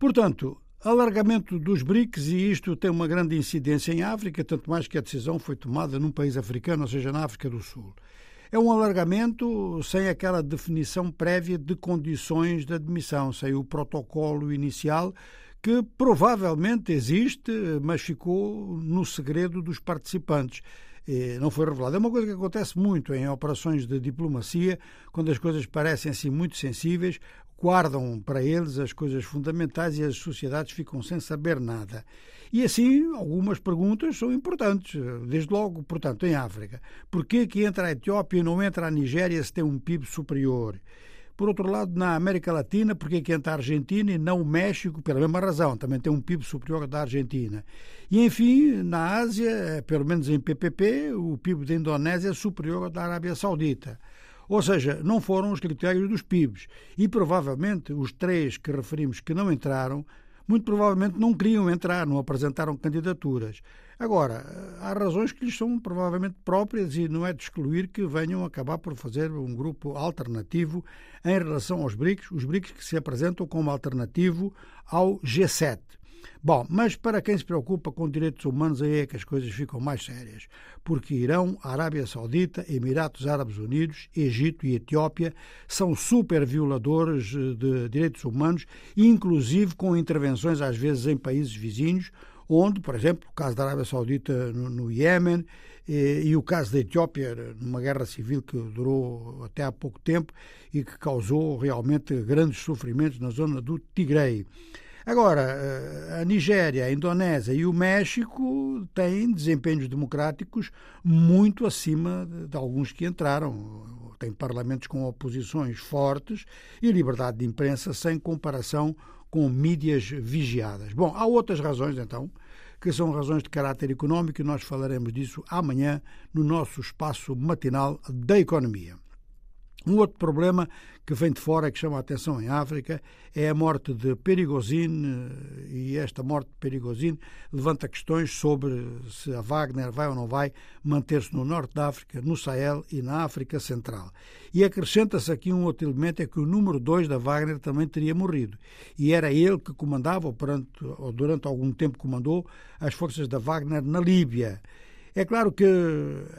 Portanto, alargamento dos BRICS, e isto tem uma grande incidência em África, tanto mais que a decisão foi tomada num país africano, ou seja, na África do Sul. É um alargamento sem aquela definição prévia de condições de admissão, sem o protocolo inicial que provavelmente existe, mas ficou no segredo dos participantes. Não foi revelado. É uma coisa que acontece muito em operações de diplomacia, quando as coisas parecem assim muito sensíveis, guardam para eles as coisas fundamentais e as sociedades ficam sem saber nada. E assim, algumas perguntas são importantes. Desde logo, portanto, em África. Por que entra a Etiópia e não entra a Nigéria se tem um PIB superior? Por outro lado, na América Latina, porque que entra a Argentina e não o México, pela mesma razão, também tem um PIB superior da Argentina. E, enfim, na Ásia, pelo menos em PPP, o PIB da Indonésia é superior ao da Arábia Saudita. Ou seja, não foram os critérios dos PIBs. E provavelmente os três que referimos que não entraram muito provavelmente não queriam entrar, não apresentaram candidaturas. Agora, há razões que lhes são provavelmente próprias e não é de excluir que venham acabar por fazer um grupo alternativo em relação aos BRICS, os BRICS que se apresentam como alternativo ao G7. Bom, mas para quem se preocupa com direitos humanos, aí é que as coisas ficam mais sérias. Porque Irão, Arábia Saudita, Emirados Árabes Unidos, Egito e Etiópia são super violadores de direitos humanos, inclusive com intervenções às vezes em países vizinhos, onde, por exemplo, o caso da Arábia Saudita no, Iémen e, e, o caso da Etiópia, numa guerra civil que durou até há pouco tempo e que causou realmente grandes sofrimentos na zona do Tigre. Agora, eh, a Nigéria, a Indonésia e o México têm desempenhos democráticos muito acima de alguns que entraram. Têm parlamentos com oposições fortes e liberdade de imprensa sem comparação com mídias vigiadas. Bom, há outras razões, então, que são razões de caráter económico e nós falaremos disso amanhã no nosso espaço matinal da economia. Um outro problema que vem de fora, que chama a atenção em África, é a morte de Perigosine, e esta morte de Perigosine levanta questões sobre se a Wagner vai ou não vai manter-se no norte da África, no Sahel e na África Central. E acrescenta-se aqui um outro elemento, é que o número 2 da Wagner também teria morrido. E era ele que comandava, ou durante algum tempo comandou, as forças da Wagner na Líbia. É claro que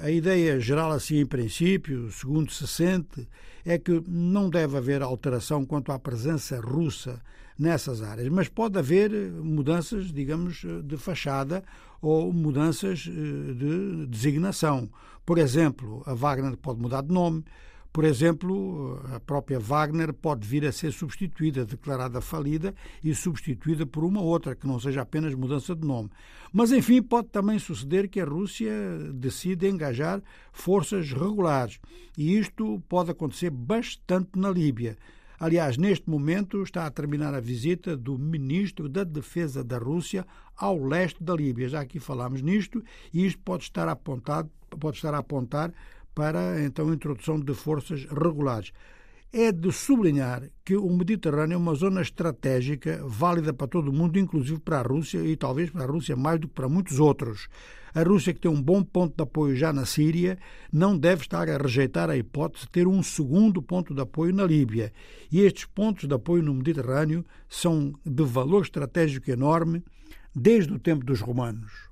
a ideia geral, assim, em princípio, segundo se sente, é que não deve haver alteração quanto à presença russa nessas áreas, mas pode haver mudanças, digamos, de fachada ou mudanças eh, de designação. Por exemplo, a Wagner pode mudar de nome, por exemplo, a própria Wagner pode vir a ser substituída, declarada falida e substituída por uma outra, que não seja apenas mudança de nome. Mas, enfim, pode também suceder que a Rússia decida engajar forças regulares. E isto pode acontecer bastante na Líbia. Aliás, neste momento está a terminar a visita do ministro da Defesa da Rússia ao leste da Líbia. Já aqui falámos nisto e isto pode estar apontado, pode estar a apontar para então a introdução de forças regulares. É de sublinhar que o Mediterrâneo é uma zona estratégica válida para todo o mundo, inclusive para a Rússia e talvez para a Rússia mais do que para muitos outros. A Rússia, que tem um bom ponto de apoio já na Síria, não deve estar a rejeitar a hipótese de ter um segundo ponto de apoio na Líbia. E estes pontos de apoio no Mediterrâneo são de valor estratégico enorme desde o tempo dos romanos.